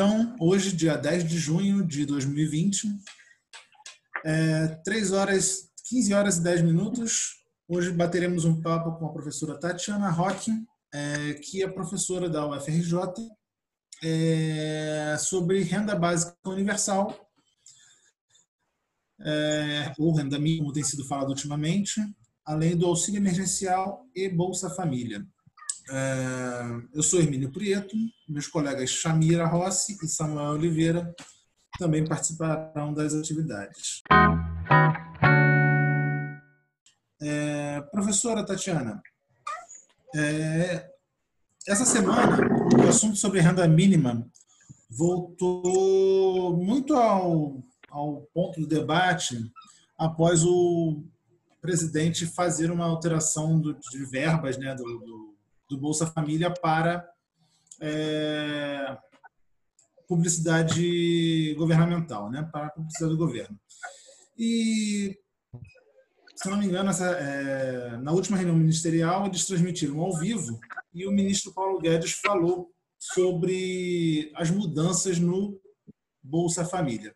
Então, hoje, dia 10 de junho de 2020, é, 3 horas, 15 horas e 10 minutos. Hoje bateremos um papo com a professora Tatiana Roque, é, que é professora da UFRJ, é, sobre renda básica universal, é, ou renda mínima, como tem sido falado ultimamente, além do auxílio emergencial e Bolsa Família. É, eu sou Hermínio Prieto, meus colegas Chamira Rossi e Samuel Oliveira também participarão das atividades. É, professora Tatiana, é, essa semana o assunto sobre renda mínima voltou muito ao, ao ponto do debate após o presidente fazer uma alteração do, de verbas né, do, do do Bolsa Família para é, publicidade governamental, né, para a publicidade do governo. E, se não me engano, essa, é, na última reunião ministerial, eles transmitiram ao vivo e o ministro Paulo Guedes falou sobre as mudanças no Bolsa Família.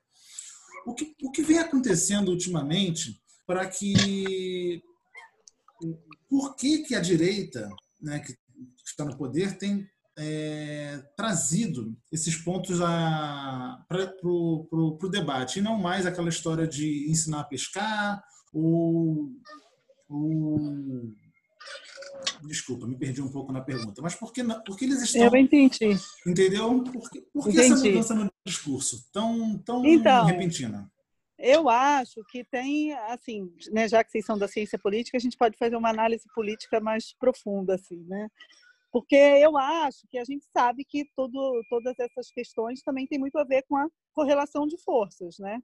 O que, o que vem acontecendo ultimamente para que. Por que, que a direita, né, que está no poder tem é, trazido esses pontos para o debate, e não mais aquela história de ensinar a pescar ou, ou Desculpa, me perdi um pouco na pergunta. Mas por que, por que eles estão. Eu entendi. Entendeu? Por que, por que essa mudança no discurso tão, tão então, repentina? Eu acho que tem, assim, né, já que vocês são da ciência política, a gente pode fazer uma análise política mais profunda, assim, né? Porque eu acho que a gente sabe que todo, todas essas questões também têm muito a ver com a correlação de forças, né?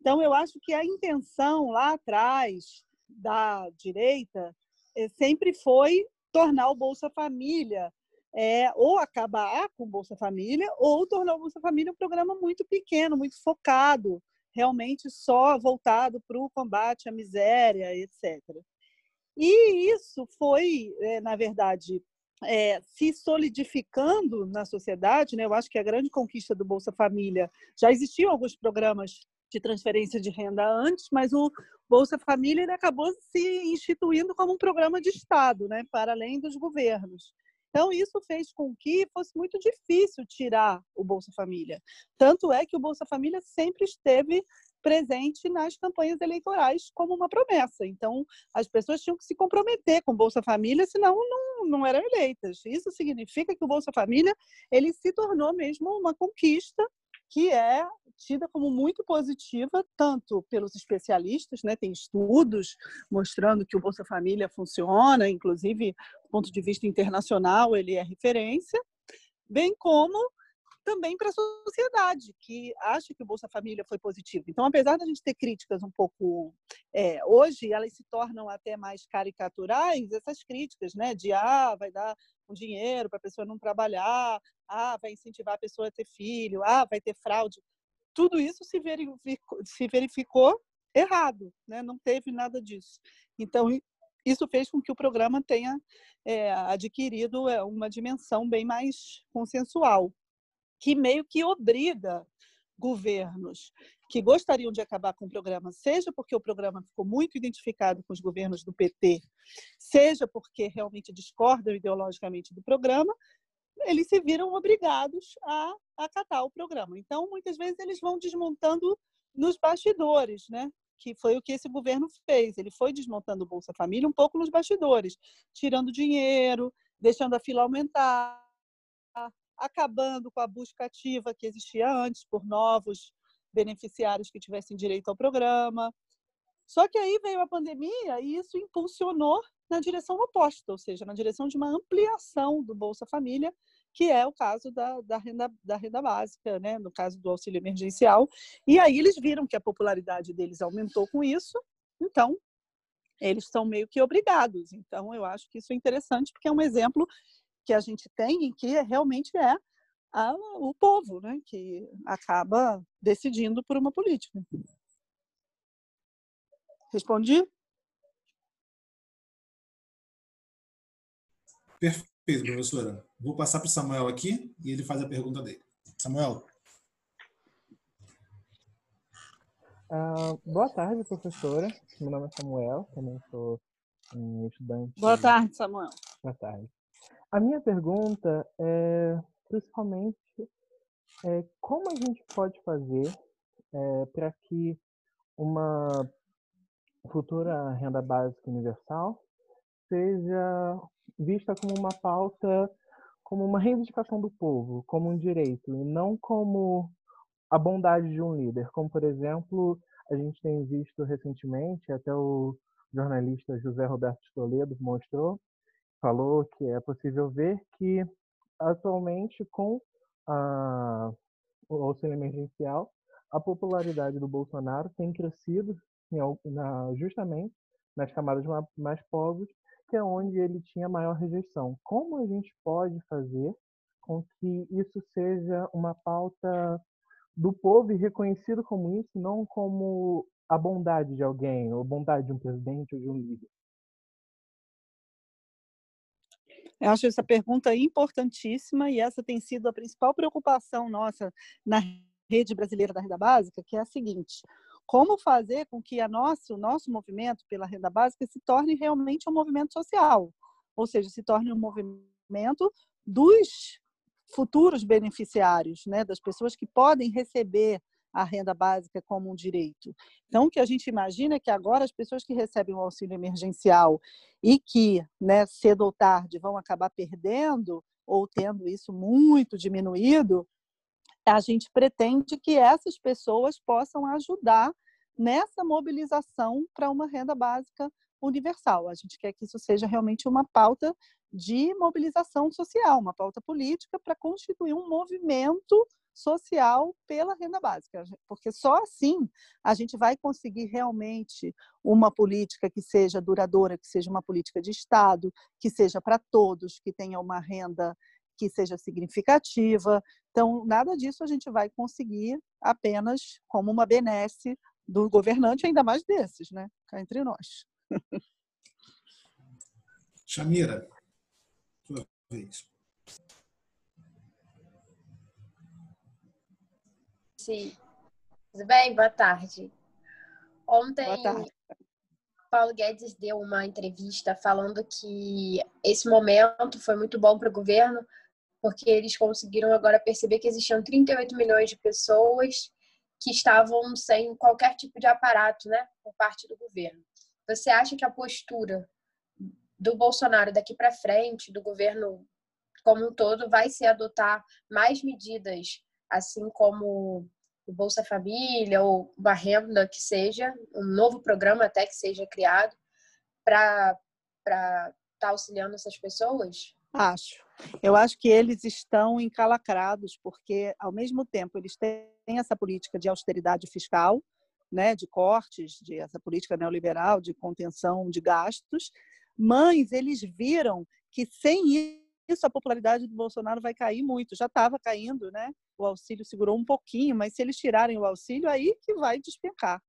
Então, eu acho que a intenção lá atrás da direita eh, sempre foi tornar o Bolsa Família é, ou acabar com o Bolsa Família ou tornar o Bolsa Família um programa muito pequeno, muito focado, realmente só voltado para o combate à miséria, etc. E isso foi, eh, na verdade, é, se solidificando na sociedade, né? eu acho que a grande conquista do Bolsa Família, já existiam alguns programas de transferência de renda antes, mas o Bolsa Família ele acabou se instituindo como um programa de Estado, né? para além dos governos. Então, isso fez com que fosse muito difícil tirar o Bolsa Família. Tanto é que o Bolsa Família sempre esteve presente nas campanhas eleitorais como uma promessa. Então, as pessoas tinham que se comprometer com o Bolsa Família, senão não, não eram eleitas. Isso significa que o Bolsa Família ele se tornou mesmo uma conquista que é tida como muito positiva, tanto pelos especialistas, né? tem estudos mostrando que o Bolsa Família funciona, inclusive do ponto de vista internacional ele é referência, bem como também para a sociedade, que acha que o Bolsa Família foi positivo. Então, apesar da gente ter críticas um pouco. É, hoje, elas se tornam até mais caricaturais, essas críticas, né? De, ah, vai dar um dinheiro para a pessoa não trabalhar, ah, vai incentivar a pessoa a ter filho, ah, vai ter fraude. Tudo isso se verificou, se verificou errado, né? não teve nada disso. Então, isso fez com que o programa tenha é, adquirido é, uma dimensão bem mais consensual que meio que obriga governos que gostariam de acabar com o programa, seja porque o programa ficou muito identificado com os governos do PT, seja porque realmente discordam ideologicamente do programa, eles se viram obrigados a acatar o programa. Então, muitas vezes, eles vão desmontando nos bastidores, né? que foi o que esse governo fez. Ele foi desmontando o Bolsa Família um pouco nos bastidores, tirando dinheiro, deixando a fila aumentar, acabando com a busca ativa que existia antes por novos beneficiários que tivessem direito ao programa. Só que aí veio a pandemia e isso impulsionou na direção oposta, ou seja, na direção de uma ampliação do Bolsa Família, que é o caso da, da, renda, da renda básica, né? no caso do auxílio emergencial. E aí eles viram que a popularidade deles aumentou com isso, então eles são meio que obrigados. Então eu acho que isso é interessante, porque é um exemplo que a gente tem e que realmente é a, o povo, né, que acaba decidindo por uma política. Respondi? Perfeito, professora. Vou passar para o Samuel aqui e ele faz a pergunta dele. Samuel. Ah, boa tarde, professora. Meu nome é Samuel, também sou um estudante. Boa tarde, Samuel. Boa tarde. A minha pergunta é principalmente é, como a gente pode fazer é, para que uma futura renda básica universal seja vista como uma pauta, como uma reivindicação do povo, como um direito, e não como a bondade de um líder. Como, por exemplo, a gente tem visto recentemente, até o jornalista José Roberto Toledo mostrou, falou que é possível ver que atualmente com a, o auxílio emergencial, a popularidade do Bolsonaro tem crescido na, justamente nas camadas mais pobres, que é onde ele tinha maior rejeição. Como a gente pode fazer com que isso seja uma pauta do povo e reconhecido como isso, não como a bondade de alguém, ou a bondade de um presidente ou de um líder? Eu acho essa pergunta importantíssima e essa tem sido a principal preocupação nossa na rede brasileira da renda básica, que é a seguinte: como fazer com que a nosso, o nosso movimento pela renda básica se torne realmente um movimento social, ou seja, se torne um movimento dos futuros beneficiários, né, das pessoas que podem receber a renda básica como um direito. Então, o que a gente imagina é que agora as pessoas que recebem o auxílio emergencial e que, né, cedo ou tarde, vão acabar perdendo ou tendo isso muito diminuído, a gente pretende que essas pessoas possam ajudar nessa mobilização para uma renda básica universal. A gente quer que isso seja realmente uma pauta de mobilização social, uma pauta política para constituir um movimento social pela renda básica, porque só assim a gente vai conseguir realmente uma política que seja duradoura, que seja uma política de Estado, que seja para todos, que tenha uma renda que seja significativa. Então, nada disso a gente vai conseguir apenas como uma benesse do governante, ainda mais desses, né? Cá entre nós. Chamira, sua vez. Sim. Tudo bem? Boa tarde. Ontem, Boa tarde. Paulo Guedes deu uma entrevista falando que esse momento foi muito bom para o governo, porque eles conseguiram agora perceber que existiam 38 milhões de pessoas que estavam sem qualquer tipo de aparato, né, por parte do governo. Você acha que a postura do Bolsonaro daqui para frente, do governo como um todo, vai se adotar mais medidas, assim como o Bolsa Família ou uma renda que seja, um novo programa até que seja criado para estar tá auxiliando essas pessoas? Acho. Eu acho que eles estão encalacrados, porque, ao mesmo tempo, eles têm essa política de austeridade fiscal, né, de cortes, de essa política neoliberal de contenção de gastos, mas eles viram que sem isso a popularidade do Bolsonaro vai cair muito. Já estava caindo, né? O auxílio segurou um pouquinho, mas se eles tirarem o auxílio, aí que vai despencar.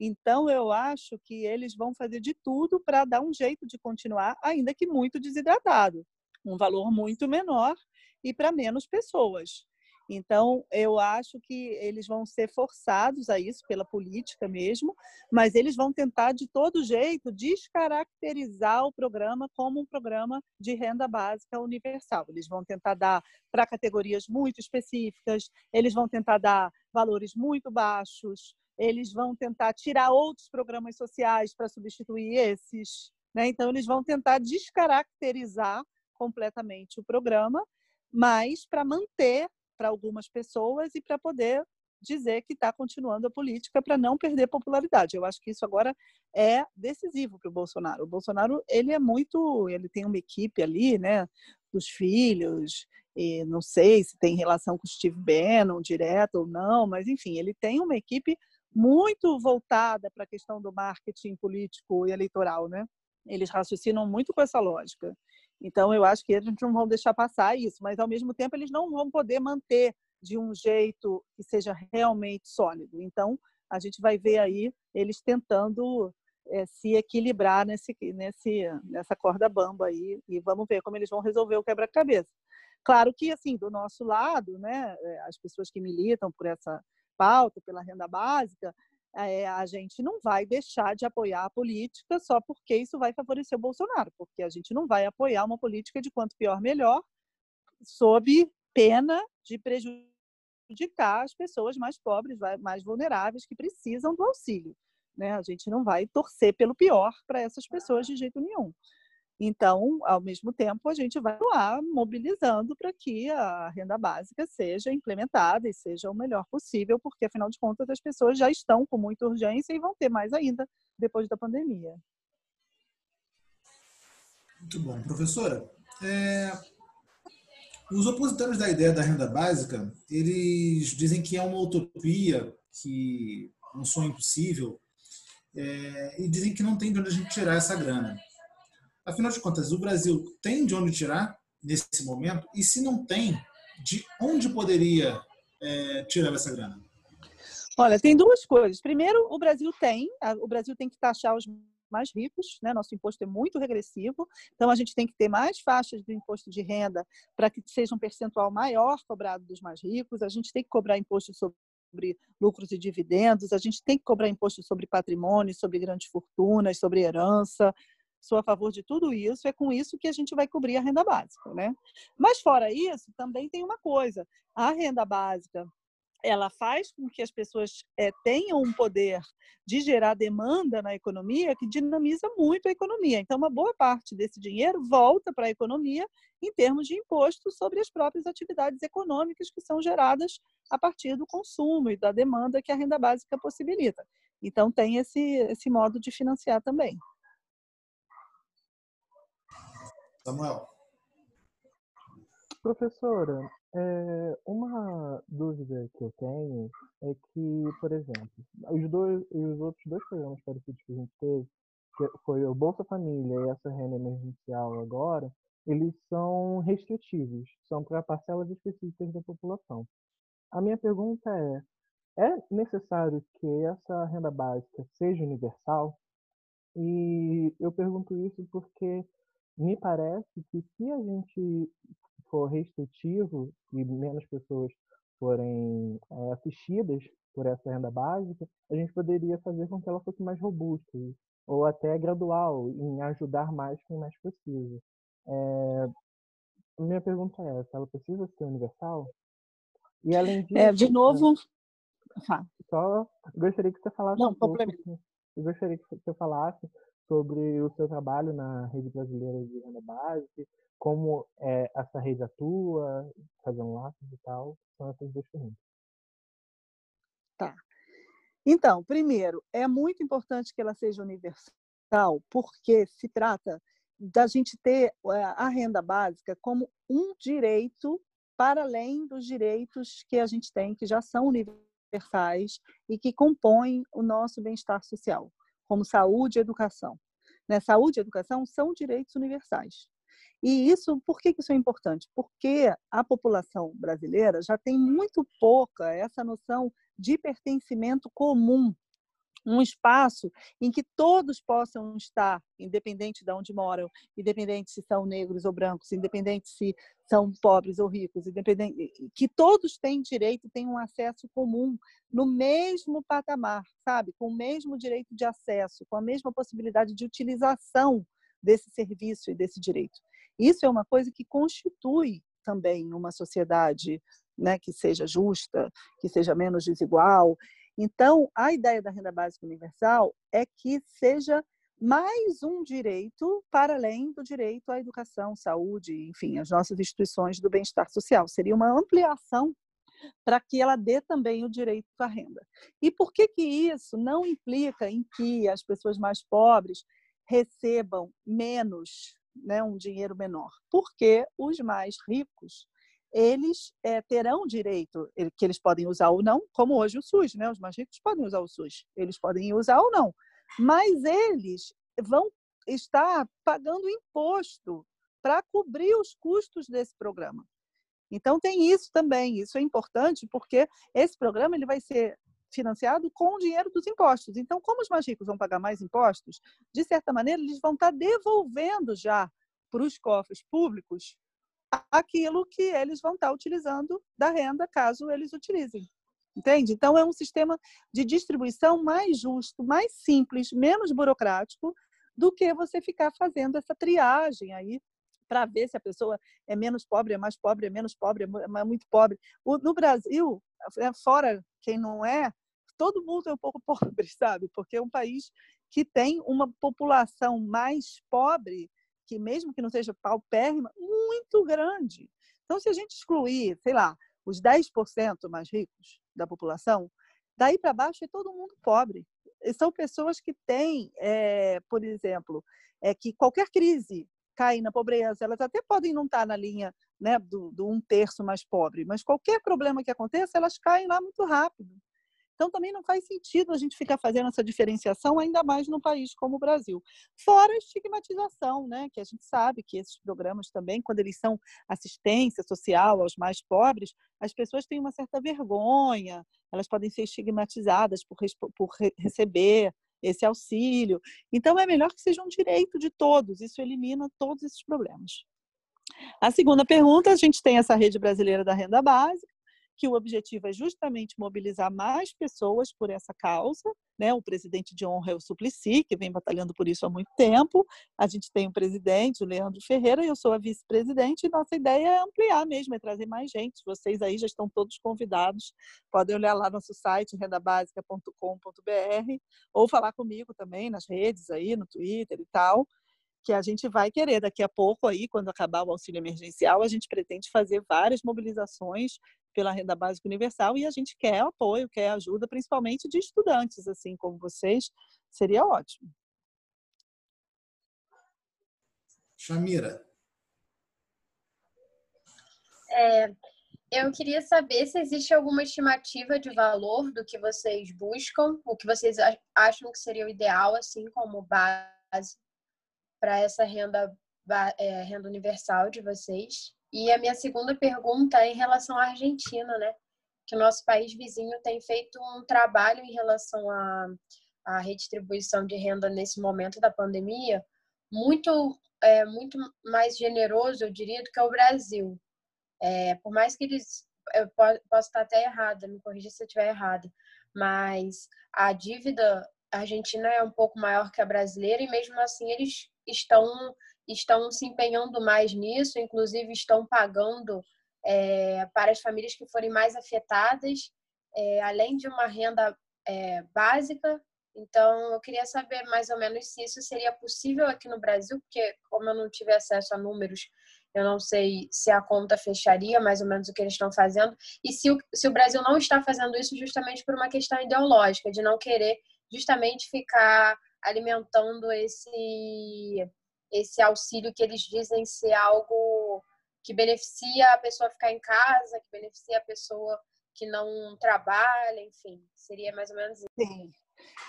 Então, eu acho que eles vão fazer de tudo para dar um jeito de continuar, ainda que muito desidratado um valor muito menor e para menos pessoas. Então, eu acho que eles vão ser forçados a isso pela política mesmo, mas eles vão tentar de todo jeito descaracterizar o programa como um programa de renda básica universal. Eles vão tentar dar para categorias muito específicas, eles vão tentar dar valores muito baixos, eles vão tentar tirar outros programas sociais para substituir esses. Né? Então, eles vão tentar descaracterizar completamente o programa, mas para manter para algumas pessoas e para poder dizer que está continuando a política para não perder popularidade. Eu acho que isso agora é decisivo para o Bolsonaro. O Bolsonaro ele é muito, ele tem uma equipe ali, né, dos filhos. E não sei se tem relação com o Steve Bannon direto ou não, mas enfim, ele tem uma equipe muito voltada para a questão do marketing político e eleitoral, né? Eles raciocinam muito com essa lógica. Então, eu acho que eles não vão deixar passar isso, mas ao mesmo tempo eles não vão poder manter de um jeito que seja realmente sólido. Então, a gente vai ver aí eles tentando é, se equilibrar nesse, nesse, nessa corda bamba aí e vamos ver como eles vão resolver o quebra-cabeça. Claro que, assim, do nosso lado, né, eh, as pessoas que militam por essa pauta, pela renda básica, a gente não vai deixar de apoiar a política só porque isso vai favorecer o Bolsonaro, porque a gente não vai apoiar uma política de quanto pior, melhor, sob pena de prejudicar as pessoas mais pobres, mais vulneráveis, que precisam do auxílio. Né? A gente não vai torcer pelo pior para essas pessoas de jeito nenhum. Então, ao mesmo tempo, a gente vai lá mobilizando para que a renda básica seja implementada e seja o melhor possível, porque, afinal de contas, as pessoas já estão com muita urgência e vão ter mais ainda depois da pandemia. Muito bom. Professora, é... os opositores da ideia da renda básica, eles dizem que é uma utopia, que é um sonho impossível, é... e dizem que não tem de onde a gente tirar essa grana. Afinal de contas, o Brasil tem de onde tirar nesse momento? E se não tem, de onde poderia é, tirar essa grana? Olha, tem duas coisas. Primeiro, o Brasil tem, o Brasil tem que taxar os mais ricos, né? Nosso imposto é muito regressivo, então a gente tem que ter mais faixas do imposto de renda para que seja um percentual maior cobrado dos mais ricos. A gente tem que cobrar imposto sobre lucros e dividendos, a gente tem que cobrar imposto sobre patrimônio, sobre grandes fortunas, sobre herança, sou a favor de tudo isso, é com isso que a gente vai cobrir a renda básica, né? Mas fora isso, também tem uma coisa, a renda básica ela faz com que as pessoas é, tenham um poder de gerar demanda na economia que dinamiza muito a economia. Então, uma boa parte desse dinheiro volta para a economia em termos de imposto sobre as próprias atividades econômicas que são geradas a partir do consumo e da demanda que a renda básica possibilita. Então, tem esse, esse modo de financiar também. Samuel. Professora, é, uma dúvida que eu tenho é que, por exemplo, os, dois, os outros dois programas parecidos que a gente teve, que foi o Bolsa Família e essa renda emergencial agora, eles são restritivos, são para parcelas específicas da população. A minha pergunta é: é necessário que essa renda básica seja universal? E eu pergunto isso porque me parece que se a gente for restritivo e menos pessoas forem é, assistidas por essa renda básica, a gente poderia fazer com que ela fosse mais robusta ou até gradual em ajudar mais quem mais precisa. É, minha pergunta é essa, ela precisa ser universal? E além disso, é, de novo, só gostaria que você falasse Não, um pouco, eu gostaria que você falasse sobre o seu trabalho na Rede Brasileira de Renda Básica, como é, essa rede atua, fazendo laços e tal. São essas duas perguntas. Tá. Então, primeiro, é muito importante que ela seja universal, porque se trata da gente ter eh, a renda básica como um direito para além dos direitos que a gente tem, que já são universais e que compõem o nosso bem-estar social como saúde e educação. Né? Saúde e educação são direitos universais. E isso, por que isso é importante? Porque a população brasileira já tem muito pouca essa noção de pertencimento comum um espaço em que todos possam estar, independente de onde moram, independente se são negros ou brancos, independente se são pobres ou ricos, independente que todos têm direito, têm um acesso comum no mesmo patamar, sabe, com o mesmo direito de acesso, com a mesma possibilidade de utilização desse serviço e desse direito. Isso é uma coisa que constitui também uma sociedade né, que seja justa, que seja menos desigual então, a ideia da renda básica universal é que seja mais um direito para além do direito à educação, saúde, enfim, as nossas instituições do bem-estar social. Seria uma ampliação para que ela dê também o direito à renda. E por que que isso não implica em que as pessoas mais pobres recebam menos, né, um dinheiro menor? Porque os mais ricos eles é, terão direito, que eles podem usar ou não, como hoje o SUS, né? Os mais ricos podem usar o SUS, eles podem usar ou não, mas eles vão estar pagando imposto para cobrir os custos desse programa. Então tem isso também, isso é importante porque esse programa ele vai ser financiado com o dinheiro dos impostos. Então, como os mais ricos vão pagar mais impostos, de certa maneira eles vão estar devolvendo já para os cofres públicos aquilo que eles vão estar utilizando da renda, caso eles utilizem. Entende? Então, é um sistema de distribuição mais justo, mais simples, menos burocrático do que você ficar fazendo essa triagem aí para ver se a pessoa é menos pobre, é mais pobre, é menos pobre, é muito pobre. no Brasil, é, fora quem não é, todo mundo é um pouco pobre, sabe? Porque é um país que tem uma população mais pobre, que mesmo que não seja paupérrima, muito grande. Então, se a gente excluir, sei lá, os 10% mais ricos da população, daí para baixo é todo mundo pobre. E são pessoas que têm, é, por exemplo, é que qualquer crise cai na pobreza, elas até podem não estar na linha né, do, do um terço mais pobre, mas qualquer problema que aconteça, elas caem lá muito rápido. Então, também não faz sentido a gente ficar fazendo essa diferenciação, ainda mais num país como o Brasil. Fora a estigmatização, né? que a gente sabe que esses programas também, quando eles são assistência social aos mais pobres, as pessoas têm uma certa vergonha, elas podem ser estigmatizadas por, por receber esse auxílio. Então, é melhor que seja um direito de todos, isso elimina todos esses problemas. A segunda pergunta, a gente tem essa rede brasileira da renda básica, que o objetivo é justamente mobilizar mais pessoas por essa causa. Né? O presidente de honra é o Suplicy, que vem batalhando por isso há muito tempo. A gente tem um presidente, o Leandro Ferreira, e eu sou a vice-presidente, e nossa ideia é ampliar mesmo, é trazer mais gente. Vocês aí já estão todos convidados, podem olhar lá no nosso site, rendabásica.com.br, ou falar comigo também nas redes aí, no Twitter e tal que a gente vai querer daqui a pouco aí, quando acabar o auxílio emergencial, a gente pretende fazer várias mobilizações pela renda básica universal e a gente quer apoio, quer ajuda, principalmente de estudantes, assim como vocês, seria ótimo. Chamira. É, eu queria saber se existe alguma estimativa de valor do que vocês buscam, o que vocês acham que seria o ideal, assim como base para essa renda, é, renda universal de vocês. E a minha segunda pergunta é em relação à Argentina, né? Que o nosso país vizinho tem feito um trabalho em relação à, à redistribuição de renda nesse momento da pandemia muito, é, muito mais generoso, eu diria, do que o Brasil. É, por mais que eles. Eu posso estar até errada, me corrija se eu estiver errada, mas a dívida argentina é um pouco maior que a brasileira e mesmo assim eles estão estão se empenhando mais nisso, inclusive estão pagando é, para as famílias que forem mais afetadas, é, além de uma renda é, básica. Então, eu queria saber mais ou menos se isso seria possível aqui no Brasil, porque como eu não tive acesso a números, eu não sei se a conta fecharia mais ou menos o que eles estão fazendo, e se o, se o Brasil não está fazendo isso justamente por uma questão ideológica, de não querer justamente ficar alimentando esse esse auxílio que eles dizem ser algo que beneficia a pessoa ficar em casa, que beneficia a pessoa que não trabalha, enfim, seria mais ou menos isso. Sim.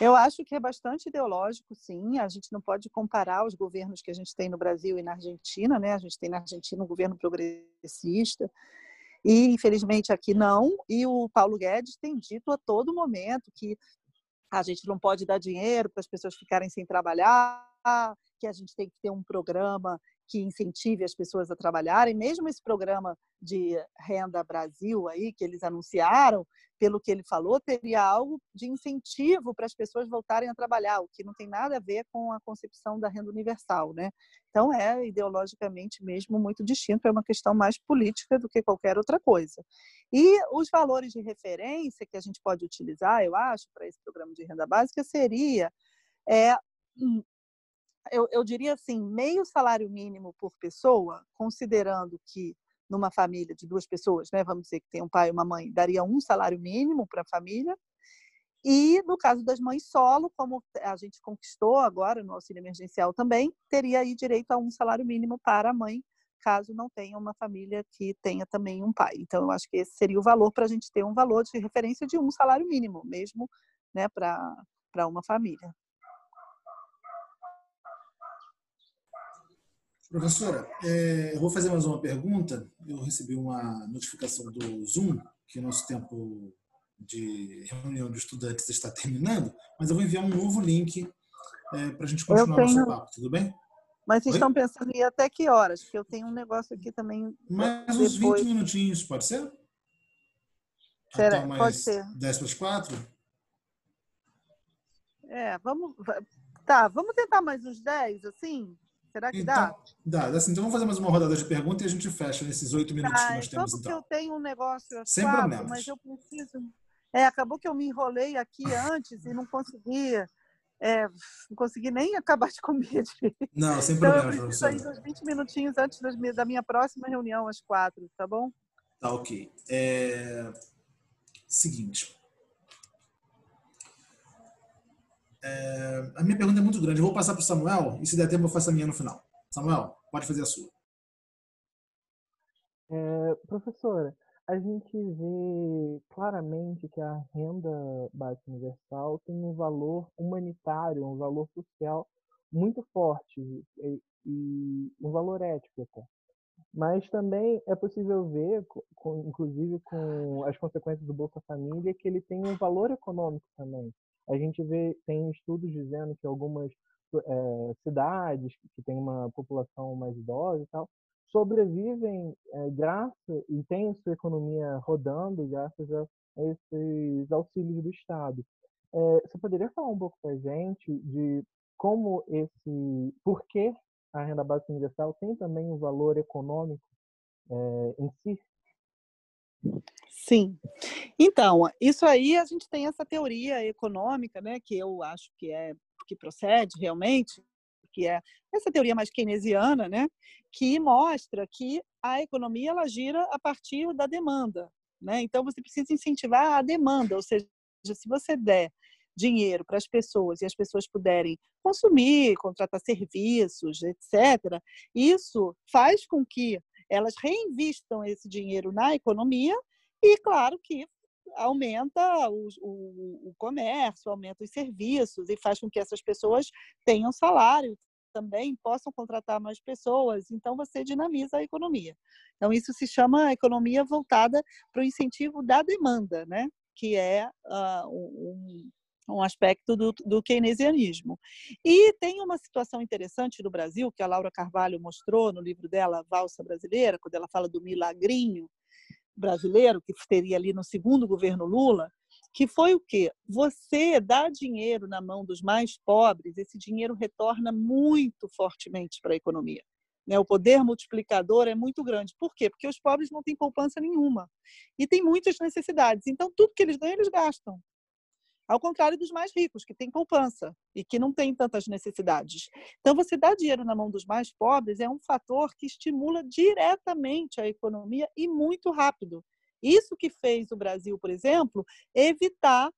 Eu acho que é bastante ideológico, sim. A gente não pode comparar os governos que a gente tem no Brasil e na Argentina, né? A gente tem na Argentina um governo progressista e, infelizmente, aqui não. E o Paulo Guedes tem dito a todo momento que a gente não pode dar dinheiro para as pessoas ficarem sem trabalhar, que a gente tem que ter um programa que incentive as pessoas a trabalharem, mesmo esse programa de renda Brasil aí que eles anunciaram, pelo que ele falou, teria algo de incentivo para as pessoas voltarem a trabalhar, o que não tem nada a ver com a concepção da renda universal, né? Então é ideologicamente mesmo muito distinto, é uma questão mais política do que qualquer outra coisa. E os valores de referência que a gente pode utilizar, eu acho, para esse programa de renda básica seria é, eu, eu diria assim, meio salário mínimo por pessoa, considerando que numa família de duas pessoas, né, vamos dizer que tem um pai e uma mãe, daria um salário mínimo para a família. E no caso das mães solo, como a gente conquistou agora no auxílio emergencial também, teria aí direito a um salário mínimo para a mãe, caso não tenha uma família que tenha também um pai. Então, eu acho que esse seria o valor para a gente ter um valor de referência de um salário mínimo, mesmo né, para uma família. Professora, é, eu vou fazer mais uma pergunta. Eu recebi uma notificação do Zoom que o nosso tempo de reunião de estudantes está terminando, mas eu vou enviar um novo link é, para a gente continuar tenho... nosso papo, tudo bem? Mas vocês Oi? estão pensando em até que horas? Porque eu tenho um negócio aqui também. Mais uns 20 minutinhos, pode ser? Será? Então, Pode ser. 10 para as 4? É, vamos. Tá, vamos tentar mais uns 10, assim? Será que então, dá? Dá, assim, então vamos fazer mais uma rodada de perguntas e a gente fecha nesses oito minutos tá, que nós temos. Então. eu tenho um negócio Sem quatro, problemas. mas eu preciso. É, acabou que eu me enrolei aqui antes e não consegui. É, não consegui nem acabar de comer. Não, sem então, problema, eu preciso aí uns 20 minutinhos antes da minha próxima reunião, às quatro, tá bom? Tá, ok. É... Seguinte. É... A minha pergunta é muito grande. Eu vou passar para o Samuel e, se der tempo, eu faço a minha no final. Samuel, pode fazer a sua. É, professora, a gente vê claramente que a renda básica universal tem um valor humanitário, um valor social muito forte e, e um valor ético até. Mas também é possível ver, com, inclusive com as consequências do Bolsa Família, que ele tem um valor econômico também. A gente vê, tem estudos dizendo que algumas é, cidades que têm uma população mais idosa e tal, sobrevivem é, graças e têm sua economia rodando graças a esses auxílios do Estado. É, você poderia falar um pouco para a gente de como esse, por que a renda básica universal tem também um valor econômico é, em si? Sim. Então, isso aí a gente tem essa teoria econômica, né, que eu acho que é que procede realmente, que é essa teoria mais keynesiana, né, que mostra que a economia ela gira a partir da demanda, né? Então você precisa incentivar a demanda, ou seja, se você der dinheiro para as pessoas e as pessoas puderem consumir, contratar serviços, etc., isso faz com que elas reinvistam esse dinheiro na economia e, claro, que aumenta o, o, o, comércio, aumenta os serviços e faz com que essas pessoas tenham salário também, possam contratar mais pessoas. Então, você dinamiza a economia. Então, isso se chama economia voltada para o incentivo da demanda, né? que é uh, um, um aspecto do, do, keynesianismo. E tem uma situação interessante no Brasil, que a Laura Carvalho mostrou no livro dela, Valsa Brasileira, quando ela fala do milagrinho, brasileiro, que teria ali no segundo governo Lula, que foi o quê? Você dá dinheiro na mão dos mais pobres, esse dinheiro retorna muito fortemente para a economia. Né? O poder multiplicador é muito grande. Por quê? Porque os pobres não têm poupança nenhuma e têm muitas necessidades. Então, tudo que eles ganham, eles gastam. Ao contrário dos mais ricos, que têm poupança e que não têm tantas necessidades. Então, você dá dinheiro na mão dos mais pobres é um fator que estimula diretamente a economia e muito rápido. Isso que fez o Brasil, por exemplo, evitar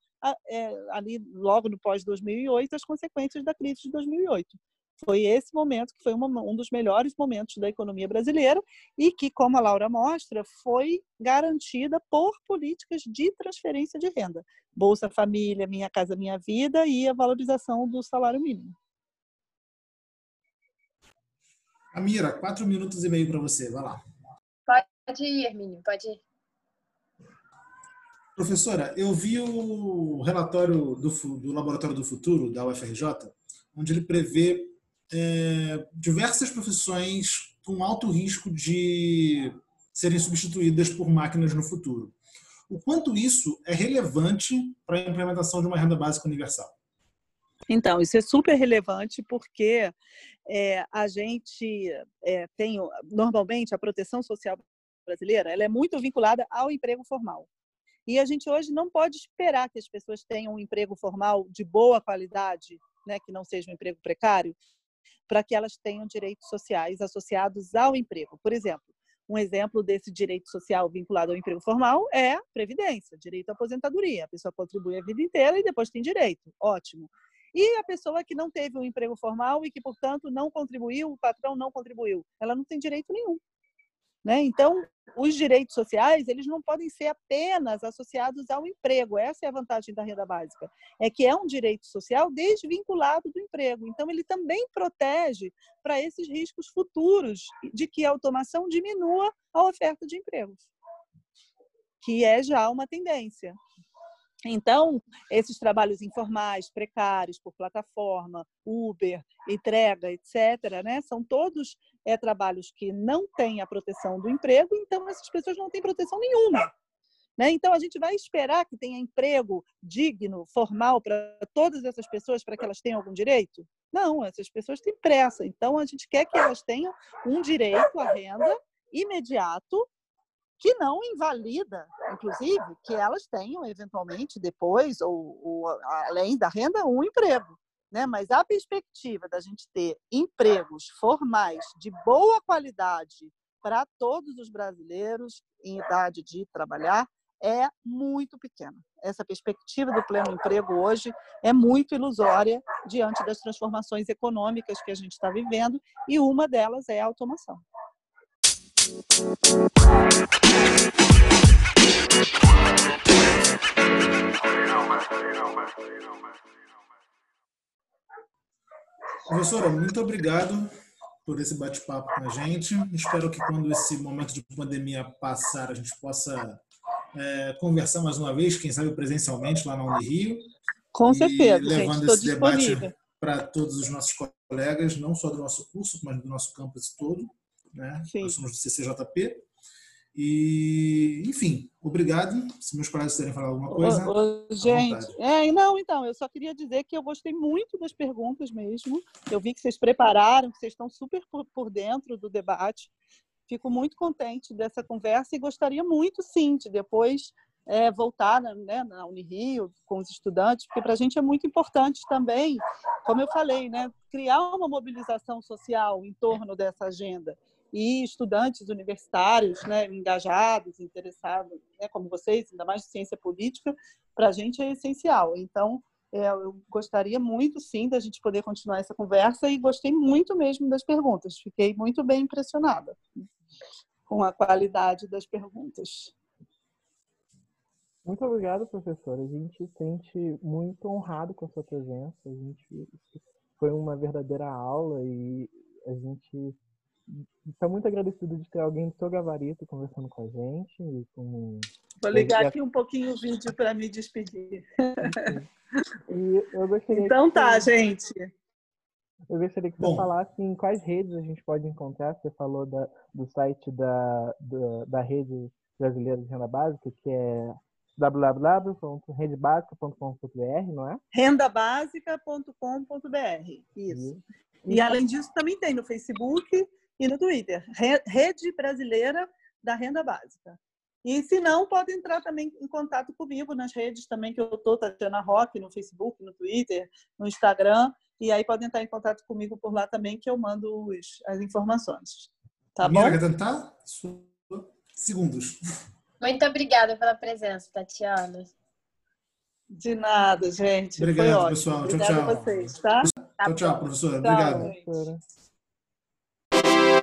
é, ali logo no pós 2008 as consequências da crise de 2008 foi esse momento que foi uma, um dos melhores momentos da economia brasileira e que, como a Laura mostra, foi garantida por políticas de transferência de renda. Bolsa Família, Minha Casa Minha Vida e a valorização do salário mínimo. Amira, quatro minutos e meio para você. Vai lá. Pode ir, Hermínio, pode ir. Professora, eu vi o relatório do, do Laboratório do Futuro, da UFRJ, onde ele prevê é, diversas profissões com alto risco de serem substituídas por máquinas no futuro. O quanto isso é relevante para a implementação de uma renda básica universal? Então, isso é super relevante porque é, a gente é, tem, normalmente, a proteção social brasileira ela é muito vinculada ao emprego formal. E a gente hoje não pode esperar que as pessoas tenham um emprego formal de boa qualidade, né, que não seja um emprego precário, para que elas tenham direitos sociais associados ao emprego. Por exemplo, um exemplo desse direito social vinculado ao emprego formal é a previdência, direito à aposentadoria. A pessoa contribui a vida inteira e depois tem direito. Ótimo. E a pessoa que não teve um emprego formal e que, portanto, não contribuiu, o patrão não contribuiu, ela não tem direito nenhum. Né? Então, os direitos sociais eles não podem ser apenas associados ao emprego. Essa é a vantagem da renda básica, é que é um direito social desvinculado do emprego. Então, ele também protege para esses riscos futuros de que a automação diminua a oferta de empregos, que é já uma tendência. Então, esses trabalhos informais, precários, por plataforma, Uber, entrega, etc., né, são todos é, trabalhos que não têm a proteção do emprego, então essas pessoas não têm proteção nenhuma. Né? Então, a gente vai esperar que tenha emprego digno, formal para todas essas pessoas para que elas tenham algum direito? Não, essas pessoas têm pressa. Então, a gente quer que elas tenham um direito à renda imediato, que não invalida, inclusive, que elas tenham, eventualmente, depois, ou, ou além da renda, um emprego. Né? Mas a perspectiva da gente ter empregos formais de boa qualidade para todos os brasileiros em idade de trabalhar é muito pequena. Essa perspectiva do pleno emprego hoje é muito ilusória diante das transformações econômicas que a gente está vivendo e uma delas é a automação. Professora, muito obrigado por esse bate-papo com a gente. Espero que quando esse momento de pandemia passar, a gente possa é, conversar mais uma vez, quem sabe presencialmente lá na Unirio. Com certeza, levando gente, esse debate para todos os nossos colegas, não só do nosso curso, mas do nosso campus todo. Né? Sim. Nós somos do CCJP. E, enfim, obrigado. Se meus colegas quiserem falar alguma coisa. Ô, ô, gente, é, não, então, eu só queria dizer que eu gostei muito das perguntas mesmo. Eu vi que vocês prepararam, que vocês estão super por, por dentro do debate. Fico muito contente dessa conversa e gostaria muito, sim, de depois é, voltar né, na Unirio com os estudantes, porque para a gente é muito importante também, como eu falei, né, criar uma mobilização social em torno dessa agenda e estudantes universitários né, engajados, interessados, né, como vocês, ainda mais de ciência política, para a gente é essencial. Então, é, eu gostaria muito, sim, da gente poder continuar essa conversa e gostei muito mesmo das perguntas. Fiquei muito bem impressionada com a qualidade das perguntas. Muito obrigado, professora. A gente se sente muito honrado com a sua presença. A gente foi uma verdadeira aula e a gente está muito agradecido de ter alguém do seu gabarito conversando com a gente. Com... Vou ligar aqui um pouquinho o vídeo para me despedir. E eu gostaria então que... tá, gente. Eu gostaria que você Bom. falasse em quais redes a gente pode encontrar. Você falou da, do site da, da, da Rede Brasileira de Renda Básica, que é www.redebásica.com.br, não é? Rendabásica.com.br, isso. E, e além disso, também tem no Facebook e no Twitter, Rede Brasileira da Renda Básica. E se não, pode entrar também em contato comigo nas redes também que eu estou, Tatiana Rock, no Facebook, no Twitter, no Instagram. E aí podem entrar em contato comigo por lá também, que eu mando os, as informações. Tá bom? Quer tentar? Segundos. Muito obrigada pela presença, Tatiana. De nada, gente. Obrigado, pessoal. Tchau, tchau. Vocês, tá? Tchau, tchau, professora. Obrigado.